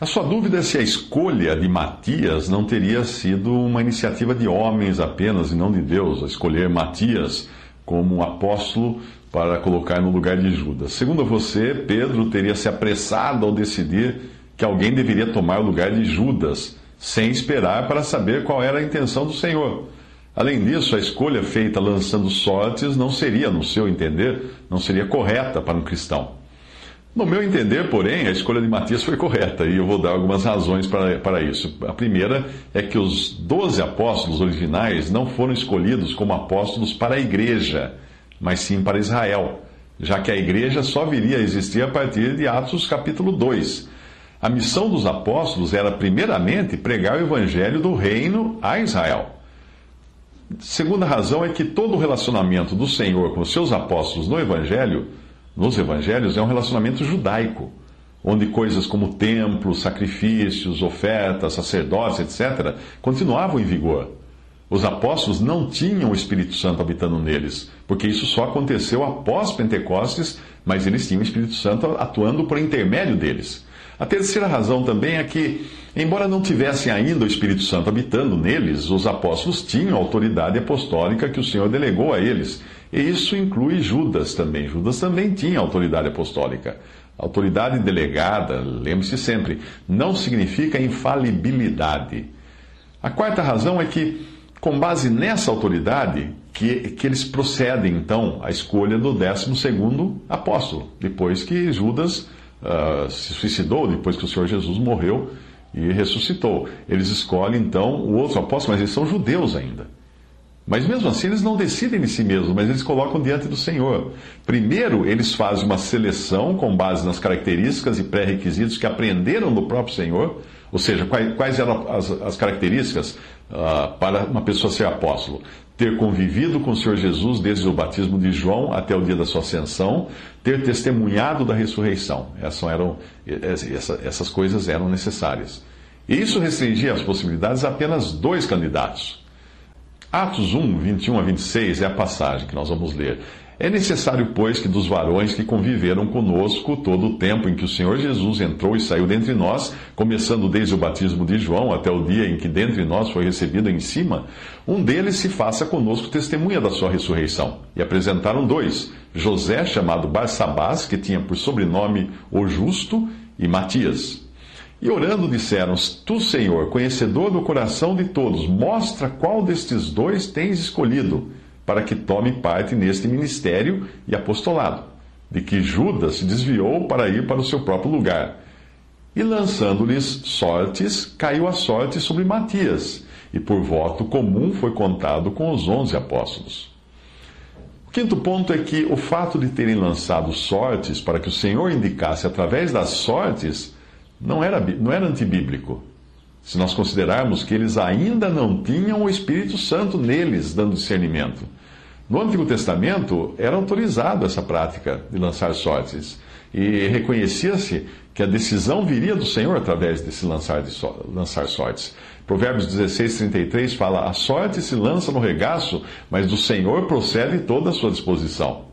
A sua dúvida é se a escolha de Matias não teria sido uma iniciativa de homens apenas e não de Deus, a escolher Matias como apóstolo para colocar no lugar de Judas. Segundo você, Pedro teria se apressado ao decidir que alguém deveria tomar o lugar de Judas, sem esperar para saber qual era a intenção do Senhor. Além disso, a escolha feita lançando sortes não seria, no seu entender, não seria correta para um cristão. No meu entender, porém, a escolha de Matias foi correta e eu vou dar algumas razões para, para isso. A primeira é que os doze apóstolos originais não foram escolhidos como apóstolos para a igreja, mas sim para Israel, já que a igreja só viria a existir a partir de Atos capítulo 2. A missão dos apóstolos era, primeiramente, pregar o evangelho do reino a Israel. Segunda razão é que todo o relacionamento do Senhor com os seus apóstolos no evangelho nos evangelhos é um relacionamento judaico, onde coisas como templo, sacrifícios, ofertas, sacerdotes, etc., continuavam em vigor. Os apóstolos não tinham o Espírito Santo habitando neles, porque isso só aconteceu após Pentecostes, mas eles tinham o Espírito Santo atuando por intermédio deles. A terceira razão também é que, embora não tivessem ainda o Espírito Santo habitando neles, os apóstolos tinham a autoridade apostólica que o Senhor delegou a eles. E isso inclui Judas também. Judas também tinha autoridade apostólica. Autoridade delegada, lembre-se sempre, não significa infalibilidade. A quarta razão é que, com base nessa autoridade, que, que eles procedem então à escolha do 12 apóstolo, depois que Judas uh, se suicidou, depois que o Senhor Jesus morreu e ressuscitou. Eles escolhem então o outro apóstolo, mas eles são judeus ainda. Mas mesmo assim, eles não decidem de si mesmos, mas eles colocam diante do Senhor. Primeiro, eles fazem uma seleção com base nas características e pré-requisitos que aprenderam do próprio Senhor, ou seja, quais, quais eram as, as características uh, para uma pessoa ser apóstolo? Ter convivido com o Senhor Jesus desde o batismo de João até o dia da sua ascensão, ter testemunhado da ressurreição. Essas, eram, essa, essas coisas eram necessárias. E isso restringia as possibilidades a apenas dois candidatos. Atos 1, 21 a 26 é a passagem que nós vamos ler. É necessário, pois, que dos varões que conviveram conosco todo o tempo em que o Senhor Jesus entrou e saiu dentre nós, começando desde o batismo de João até o dia em que dentre nós foi recebido em cima, um deles se faça conosco testemunha da sua ressurreição. E apresentaram dois: José, chamado Barsabás, que tinha por sobrenome o Justo, e Matias. E orando disseram: Tu, Senhor, conhecedor do coração de todos, mostra qual destes dois tens escolhido, para que tome parte neste ministério e apostolado, de que Judas se desviou para ir para o seu próprio lugar. E lançando-lhes sortes, caiu a sorte sobre Matias, e por voto comum foi contado com os onze apóstolos. O quinto ponto é que o fato de terem lançado sortes para que o Senhor indicasse através das sortes não era, não era antibíblico. Se nós considerarmos que eles ainda não tinham o Espírito Santo neles, dando discernimento. No Antigo Testamento era autorizada essa prática de lançar sortes. E reconhecia-se que a decisão viria do Senhor através desse lançar, de so, lançar sortes. Provérbios 16, 33 fala: A sorte se lança no regaço, mas do Senhor procede toda a sua disposição.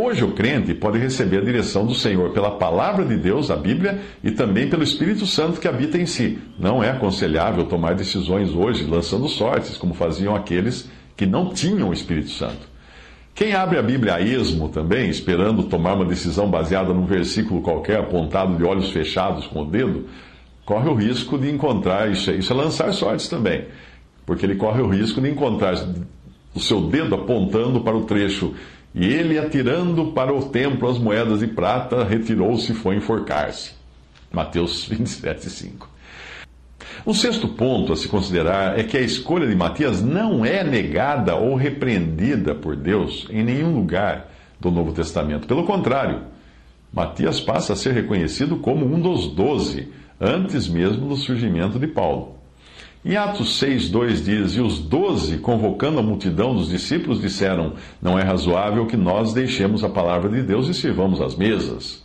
Hoje o crente pode receber a direção do Senhor pela palavra de Deus, a Bíblia, e também pelo Espírito Santo que habita em si. Não é aconselhável tomar decisões hoje lançando sortes, como faziam aqueles que não tinham o Espírito Santo. Quem abre a Bíblia a esmo também, esperando tomar uma decisão baseada num versículo qualquer, apontado de olhos fechados com o dedo, corre o risco de encontrar, isso é, isso é lançar sortes também, porque ele corre o risco de encontrar o seu dedo apontando para o trecho e ele, atirando para o templo as moedas de prata, retirou-se e foi enforcar-se. Mateus 27, 5. Um sexto ponto a se considerar é que a escolha de Matias não é negada ou repreendida por Deus em nenhum lugar do Novo Testamento. Pelo contrário, Matias passa a ser reconhecido como um dos doze, antes mesmo do surgimento de Paulo. Em Atos 6, 2 diz: E os doze, convocando a multidão dos discípulos, disseram: Não é razoável que nós deixemos a palavra de Deus e sirvamos as mesas.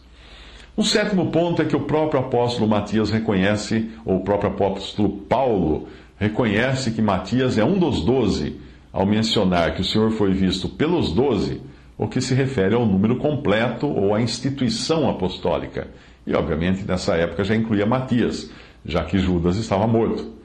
Um sétimo ponto é que o próprio apóstolo Matias reconhece, ou o próprio apóstolo Paulo reconhece que Matias é um dos doze, ao mencionar que o Senhor foi visto pelos doze, o que se refere ao número completo ou à instituição apostólica. E, obviamente, nessa época já incluía Matias, já que Judas estava morto.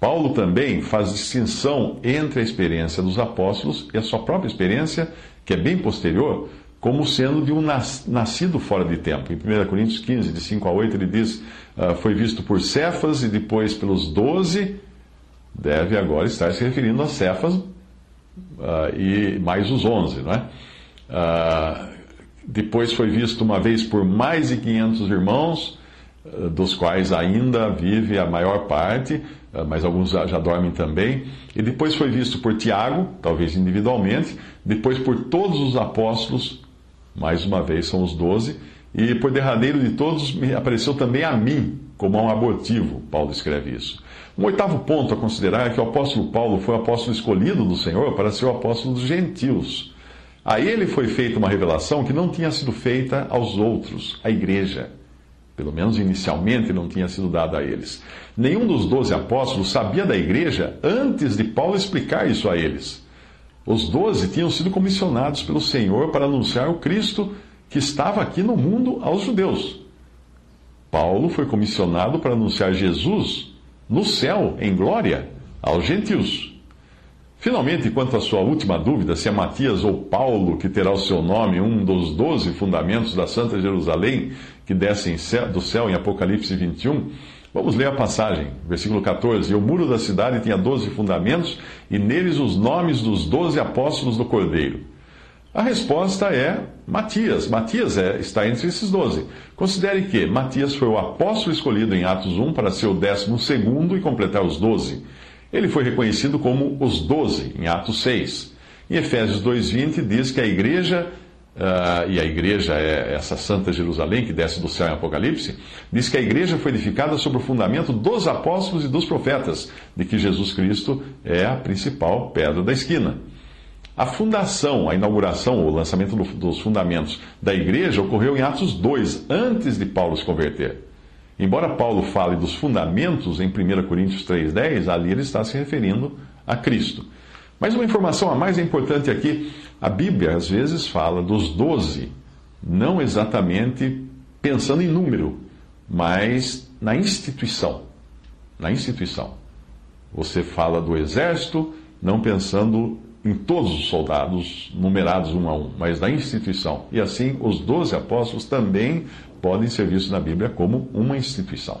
Paulo também faz distinção entre a experiência dos apóstolos e a sua própria experiência, que é bem posterior, como sendo de um nascido fora de tempo. Em 1 Coríntios 15, de 5 a 8, ele diz: uh, Foi visto por Cefas e depois pelos doze, deve agora estar se referindo a Cefas uh, e mais os onze, não é? Uh, depois foi visto uma vez por mais de 500 irmãos, dos quais ainda vive a maior parte, ah, mas alguns já dormem também. E depois foi visto por Tiago, talvez individualmente, depois por todos os apóstolos, mais uma vez são os doze, e por derradeiro de todos apareceu também a mim, como a um abortivo, Paulo escreve isso. Um oitavo ponto a considerar é que o apóstolo Paulo foi o apóstolo escolhido do Senhor para ser o apóstolo dos gentios. A ele foi feita uma revelação que não tinha sido feita aos outros, à igreja. Pelo menos inicialmente não tinha sido dada a eles. Nenhum dos doze apóstolos sabia da igreja antes de Paulo explicar isso a eles. Os doze tinham sido comissionados pelo Senhor para anunciar o Cristo que estava aqui no mundo aos judeus. Paulo foi comissionado para anunciar Jesus no céu, em glória, aos gentios. Finalmente, quanto à sua última dúvida, se é Matias ou Paulo que terá o seu nome, um dos doze fundamentos da Santa Jerusalém que descem do céu em Apocalipse 21, vamos ler a passagem, versículo 14. E o muro da cidade tinha doze fundamentos, e neles os nomes dos doze apóstolos do Cordeiro. A resposta é Matias. Matias é, está entre esses doze. Considere que Matias foi o apóstolo escolhido em Atos 1 para ser o décimo segundo e completar os doze. Ele foi reconhecido como os doze, em Atos 6. Em Efésios 2,20 diz que a igreja, uh, e a igreja é essa Santa Jerusalém que desce do céu em Apocalipse, diz que a igreja foi edificada sobre o fundamento dos apóstolos e dos profetas, de que Jesus Cristo é a principal pedra da esquina. A fundação, a inauguração, o lançamento dos fundamentos da igreja ocorreu em Atos 2, antes de Paulo se converter. Embora Paulo fale dos fundamentos em 1 Coríntios 3,10, ali ele está se referindo a Cristo. Mas uma informação a mais importante aqui: a Bíblia às vezes fala dos doze, não exatamente pensando em número, mas na instituição. Na instituição. Você fala do exército, não pensando em todos os soldados numerados um a um, mas na instituição. E assim, os doze apóstolos também podem ser vistos na Bíblia como uma instituição.